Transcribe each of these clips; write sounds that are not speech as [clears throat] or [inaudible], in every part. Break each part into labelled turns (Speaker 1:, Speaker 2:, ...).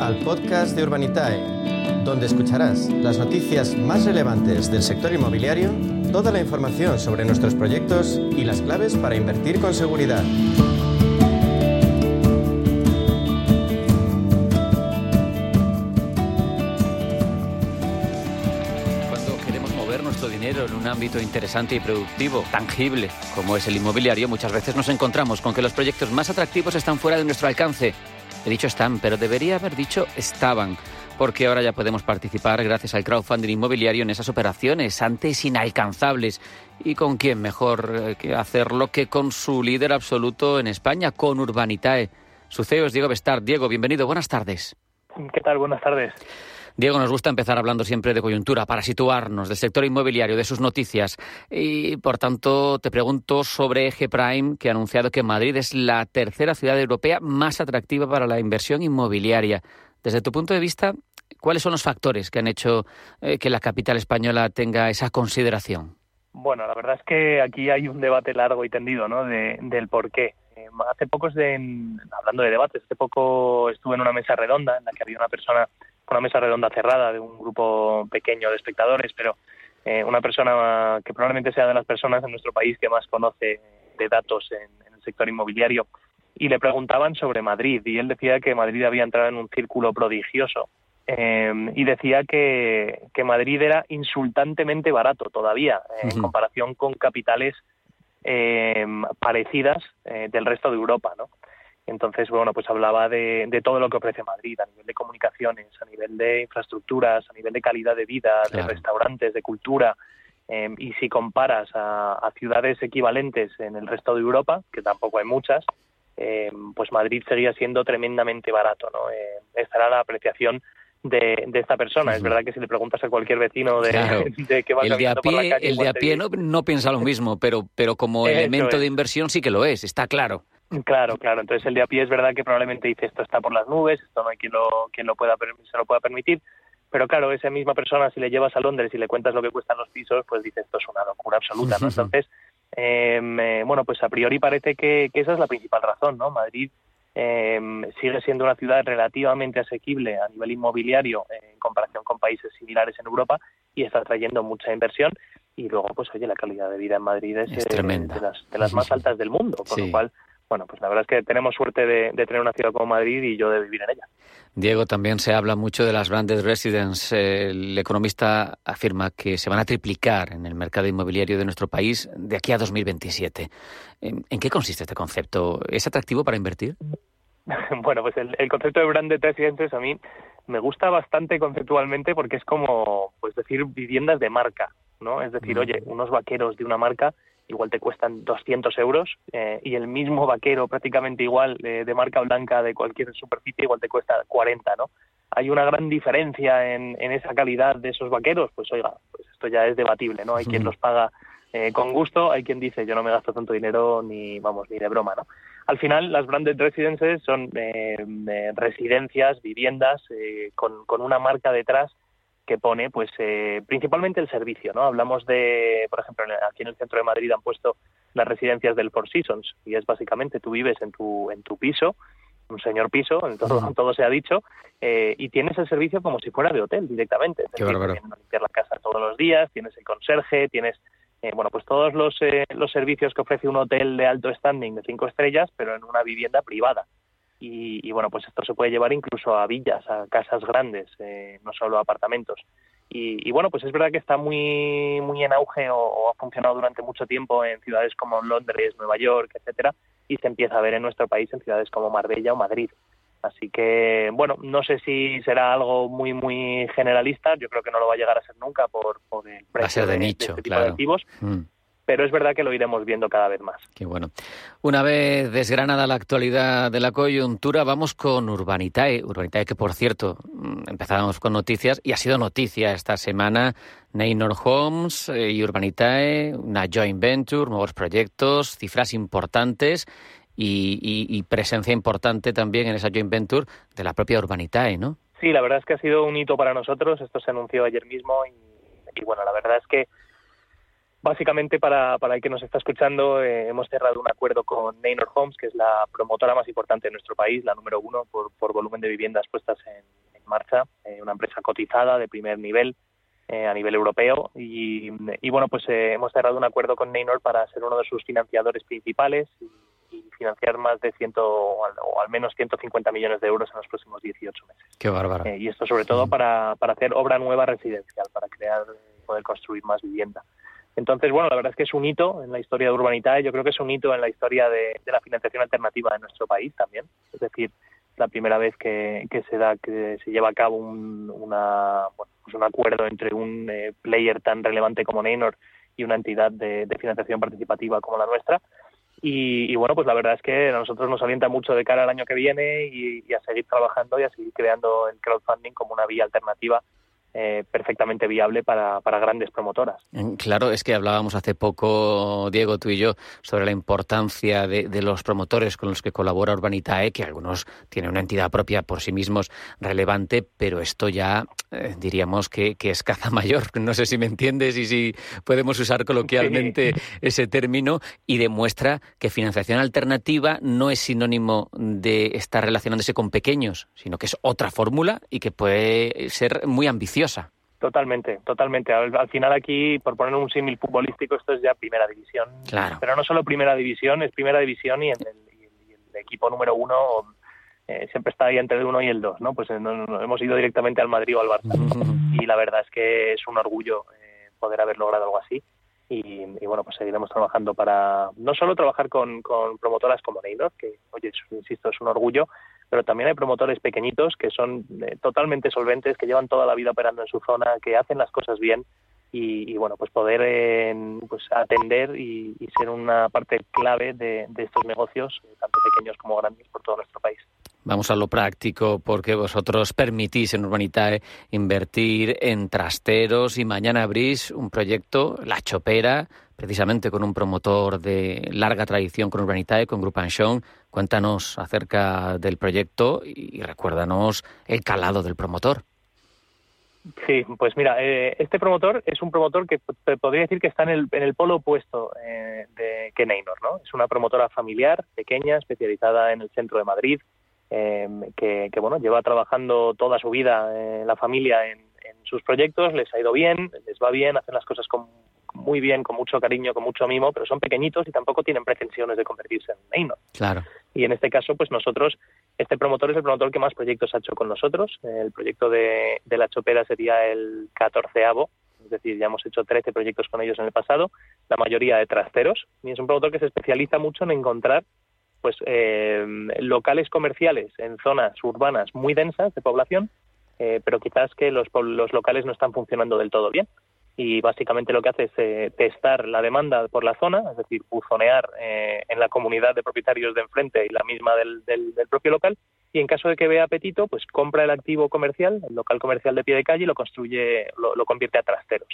Speaker 1: al podcast de Urbanitae, donde escucharás las noticias más relevantes del sector inmobiliario, toda la información sobre nuestros proyectos y las claves para invertir con seguridad.
Speaker 2: Cuando queremos mover nuestro dinero en un ámbito interesante y productivo, tangible, como es el inmobiliario, muchas veces nos encontramos con que los proyectos más atractivos están fuera de nuestro alcance. He dicho están, pero debería haber dicho estaban, porque ahora ya podemos participar gracias al crowdfunding inmobiliario en esas operaciones antes inalcanzables. ¿Y con quién mejor eh, que hacerlo que con su líder absoluto en España, con Urbanitae? Su CEO es Diego Bestard. Diego, bienvenido, buenas tardes.
Speaker 3: ¿Qué tal? Buenas tardes.
Speaker 2: Diego, nos gusta empezar hablando siempre de coyuntura para situarnos, del sector inmobiliario, de sus noticias. Y, por tanto, te pregunto sobre Eje Prime, que ha anunciado que Madrid es la tercera ciudad europea más atractiva para la inversión inmobiliaria. Desde tu punto de vista, ¿cuáles son los factores que han hecho eh, que la capital española tenga esa consideración?
Speaker 3: Bueno, la verdad es que aquí hay un debate largo y tendido, ¿no? De, del por qué. Eh, hace poco, hablando de debates, hace poco estuve en una mesa redonda en la que había una persona una mesa redonda cerrada de un grupo pequeño de espectadores, pero eh, una persona que probablemente sea de las personas en nuestro país que más conoce de datos en, el sector inmobiliario. Y le preguntaban sobre Madrid y él decía que Madrid había entrado en un círculo prodigioso eh, y decía que, que, Madrid era insultantemente barato todavía en comparación con capitales eh, parecidas del resto de Europa, ¿no? Entonces, bueno, pues hablaba de, todo lo que ofrece Madrid a nivel de comunicaciones, a nivel de infraestructuras, a nivel de calidad de vida, de restaurantes, de cultura. Em, y si comparas a, ciudades equivalentes en el resto de Europa, que tampoco hay muchas, em, pues Madrid seguía siendo tremendamente barato. ¿no? Eh, esta era la apreciación de, esta persona. Es verdad que si le preguntas a cualquier vecino de, [laughs] de que va
Speaker 2: el de a pie, El de a pie no, no, piensa lo mismo, pero, pero como [laughs] elemento de inversión sí que lo es, está claro.
Speaker 3: Claro, claro. Entonces el de a pie es verdad que probablemente dice esto está por las nubes, esto no hay quien lo, quien lo pueda, se lo pueda permitir. Pero claro, esa misma persona, si le llevas a Londres y le cuentas lo que cuestan los pisos, pues dice esto es una locura absoluta. ¿no? [laughs] Entonces, em, eh, bueno, pues a priori parece que, esa es la principal razón, ¿no? Madrid em, sigue siendo una ciudad relativamente asequible a nivel inmobiliario en comparación con países similares en Europa y está trayendo mucha inversión. Y luego, pues oye, la calidad de vida en Madrid es,
Speaker 2: eh, tremenda.
Speaker 3: de las, de las más altas del mundo, con lo cual bueno, pues la verdad es que tenemos suerte de, tener una ciudad como Madrid y yo de vivir en ella.
Speaker 2: Diego, también se habla mucho de las branded residence. El economista afirma que se van a triplicar en el mercado inmobiliario de nuestro país de aquí a 2027. ¿En, qué consiste este concepto? ¿Es atractivo para invertir? [laughs]
Speaker 3: bueno, pues el, concepto de branded residences a mí me gusta bastante conceptualmente porque es como, pues decir, viviendas de marca, ¿no? Es decir, oye, unos vaqueros de una marca igual te cuestan 200 euros eh, y el mismo vaquero prácticamente igual eh, de marca blanca de cualquier superficie igual te cuesta 40, ¿no? Hay una gran diferencia en, esa calidad de esos vaqueros, pues oiga, pues esto ya es debatible, ¿no? Hay quien los paga eh, con gusto, hay quien dice yo no me gasto tanto dinero ni, vamos, ni de broma, ¿no? Al final las branded residences son residencias, viviendas con, con una marca detrás que pone pues eh, principalmente el servicio no hablamos de por ejemplo aquí en el centro de Madrid han puesto las residencias del Four Seasons y es básicamente tú vives en tu en tu piso un señor piso en todo, todo se ha dicho eh, y tienes el servicio como si fuera de hotel directamente.
Speaker 2: Qué decir,
Speaker 3: limpiar la casa todos los días tienes el conserje tienes eh, bueno pues todos los los servicios que ofrece un hotel de alto standing de cinco estrellas pero en una vivienda privada y, bueno, pues esto se puede llevar incluso a villas, a casas grandes, eh, no solo a apartamentos. Y, bueno, pues es verdad que está muy, muy en auge o, ha funcionado durante mucho tiempo en ciudades como Londres, Nueva York, etcétera, y se empieza a ver en nuestro país en ciudades como Marbella o Madrid. Así que, bueno, no sé si será algo muy, muy generalista. Yo creo que no lo va a llegar a ser nunca por, por el
Speaker 2: precio de, nicho,
Speaker 3: este
Speaker 2: tipo de
Speaker 3: activos. Mm pero es verdad que lo iremos viendo cada vez más.
Speaker 2: Qué bueno. Una vez desgranada la actualidad de la coyuntura, vamos con Urbanitae. Urbanitae que, por cierto, mm, empezábamos con noticias y ha sido noticia esta semana. Neynor Homes eh, y Urbanitae, una joint venture, nuevos proyectos, cifras importantes y, presencia importante también en esa joint venture de la propia Urbanitae, ¿no?
Speaker 3: Sí, la verdad es que ha sido un hito para nosotros. Esto se anunció ayer mismo y bueno, la verdad es que Básicamente, para, para el que nos está escuchando, eh, hemos cerrado un acuerdo con Neynor Homes, que es la promotora más importante de nuestro país, la número uno por, por volumen de viviendas puestas en, marcha, eh, una empresa cotizada de primer nivel eh, a nivel europeo. Y, y bueno, pues hemos cerrado un acuerdo con Neynor para ser uno de sus financiadores principales y, y financiar más de ciento o al, o al, menos 150 millones de euros en los próximos 18 meses.
Speaker 2: Qué bárbaro.
Speaker 3: y esto sobre todo para, para hacer obra nueva residencial, para crear poder construir más vivienda. Entonces, bueno, la verdad es que es un hito en la historia de Urbanitae, yo creo que es un hito en la historia de, de la financiación alternativa de nuestro país también. Es decir, la primera vez que, que se da que se lleva a cabo un, una, bueno, pues un acuerdo entre un eh, player tan relevante como Neynor y una entidad de, financiación participativa como la nuestra. Y, y, bueno, pues la verdad es que a nosotros nos alienta mucho de cara al año que viene y a seguir trabajando y a seguir creando el crowdfunding como una vía alternativa eh, perfectamente viable para, para, grandes promotoras.
Speaker 2: Claro, es que hablábamos hace poco, Diego, tú y yo, sobre la importancia de, de los promotores con los que colabora Urbanitae, que algunos tienen una entidad propia por sí mismos relevante, pero esto ya eh, diríamos que, que, es caza [laughs] mayor. No sé si me entiendes y si podemos usar coloquialmente sí. ese término y demuestra que financiación alternativa no es sinónimo de estar relacionándose con pequeños, sino que es otra fórmula y que puede ser muy ambiciosa
Speaker 3: Totalmente, totalmente. Al, al, final aquí, por poner un símil futbolístico, esto es ya primera división.
Speaker 2: Claro.
Speaker 3: Pero no solo primera división, es primera división y, en el, y el, y el equipo número uno eh, siempre está ahí entre el uno y el dos, ¿no? Pues eh, no, no, hemos ido directamente al Madrid o al Barça. [laughs] y la verdad es que es un orgullo eh, poder haber logrado algo así. Y, y, bueno, pues seguiremos trabajando para no solo trabajar con, con promotoras como Neynor, que, oye, insisto, es un orgullo, pero también hay promotores pequeñitos que son eh, totalmente solventes, que llevan toda la vida operando en su zona, que hacen las cosas bien y, bueno, pues poder eh, pues atender y, y, ser una parte clave de, de estos negocios, eh, tanto pequeños como grandes, por todo nuestro país.
Speaker 2: Vamos a lo práctico, porque vosotros permitís en Urbanitae invertir en trasteros y mañana abrís un proyecto, La Chopera, precisamente con un promotor de larga tradición con Urbanitae, con Group Anshon. Cuéntanos acerca del proyecto y recuérdanos el calado del promotor.
Speaker 3: Sí, pues mira, eh, este promotor es un promotor que te podría decir que está en el, en el polo opuesto eh, de que ¿no? Es una promotora familiar, pequeña, especializada en el centro de Madrid, eh, que, que, bueno, lleva trabajando toda su vida eh, la familia en, en, sus proyectos, les ha ido bien, les va bien, hacen las cosas con, muy bien, con mucho cariño, con mucho mimo, pero son pequeñitos y tampoco tienen pretensiones de convertirse en Neynor.
Speaker 2: Claro.
Speaker 3: Y en este caso, pues nosotros, este promotor es el promotor que más proyectos ha hecho con nosotros. El proyecto de, de la Chopera sería el catorceavo, es decir, ya hemos hecho 13 proyectos con ellos en el pasado, la mayoría de trasteros, y es un promotor que se especializa mucho en encontrar pues eh, locales comerciales en zonas urbanas muy densas de población, eh, pero quizás que los, los locales no están funcionando del todo bien y básicamente lo que hace es eh, testar la demanda por la zona, es decir, buzonear eh, en la comunidad de propietarios de enfrente y la misma del, del, propio local, y en caso de que vea apetito, pues compra el activo comercial, el local comercial de pie de calle, y lo construye, lo, lo convierte a trasteros.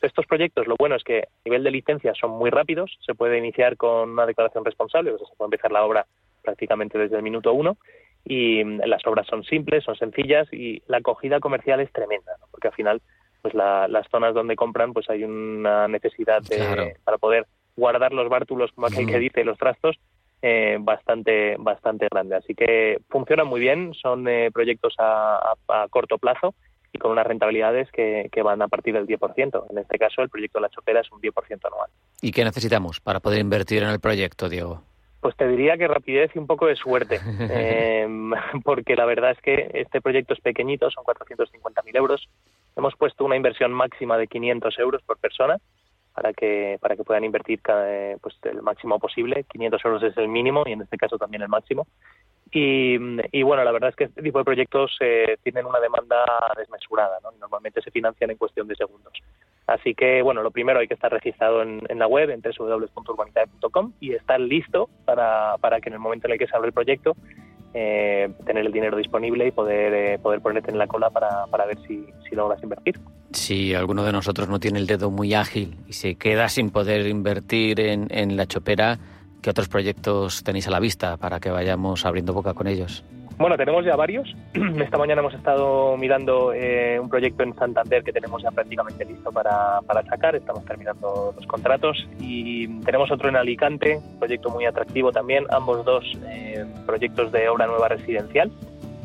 Speaker 3: Estos proyectos, lo bueno es que a nivel de licencia son muy rápidos, se puede iniciar con una declaración responsable, o sea, se puede empezar la obra prácticamente desde el minuto uno, y mm, las obras son simples, son sencillas, y la acogida comercial es tremenda, ¿no? porque al final pues la, las zonas donde compran pues hay una necesidad de, claro. para poder guardar los bártulos como aquel que dice los trastos eh, bastante bastante grande así que funcionan muy bien son eh, proyectos a, a, a, corto plazo y con unas rentabilidades que, que, van a partir del 10%. En este caso, el proyecto de la Chopera es un 10% anual.
Speaker 2: ¿Y qué necesitamos para poder invertir en el proyecto, Diego?
Speaker 3: Pues te diría que rapidez y un poco de suerte, [laughs] eh, [laughs] porque la verdad es que este proyecto es pequeñito, son 450.000 euros, hemos puesto una inversión máxima de 500 euros por persona para que para que puedan invertir cada, pues el máximo posible. 500 euros es el mínimo y en este caso también el máximo. Y, bueno la verdad es que este tipo de proyectos eh, tienen una demanda desmesurada ¿no? normalmente se financian en cuestión de segundos. Así que bueno lo primero hay que estar registrado en, en la web en www.urbanitae.com y estar listo para, para que en el momento en el que se abre el proyecto eh, tener el dinero disponible y poder, eh, poder ponerte en la cola para, para ver si, si, logras invertir.
Speaker 2: Si alguno de nosotros no tiene el dedo muy ágil y se queda sin poder invertir en, en la chopera, ¿qué otros proyectos tenéis a la vista para que vayamos abriendo boca con ellos?
Speaker 3: Bueno, tenemos ya varios. [clears throat] Esta mañana hemos estado mirando eh, un proyecto en Santander que tenemos ya prácticamente listo para, para sacar. Estamos terminando los contratos y tenemos otro en Alicante, proyecto muy atractivo también. Ambos dos eh, proyectos de obra nueva residencial.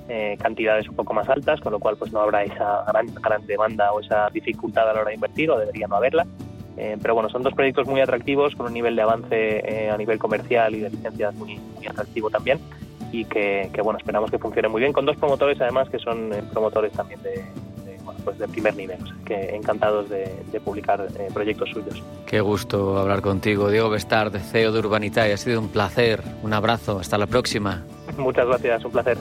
Speaker 3: Eh, cantidades un poco más altas, con lo cual pues no habrá esa gran, gran demanda o esa dificultad a la hora de invertir, o debería no haberla. pero bueno, son dos proyectos muy atractivos, con un nivel de avance a nivel comercial y de licencias muy, muy atractivo también y que, bueno, esperamos que funcione muy bien con dos promotores además que son eh, promotores también de, bueno, pues de primer nivel, que encantados de, publicar eh, proyectos suyos.
Speaker 2: Qué gusto hablar contigo, Diego de CEO de Urbanitae. Ha sido un placer. Un abrazo. Hasta la próxima. [laughs]
Speaker 3: Muchas gracias. Un placer.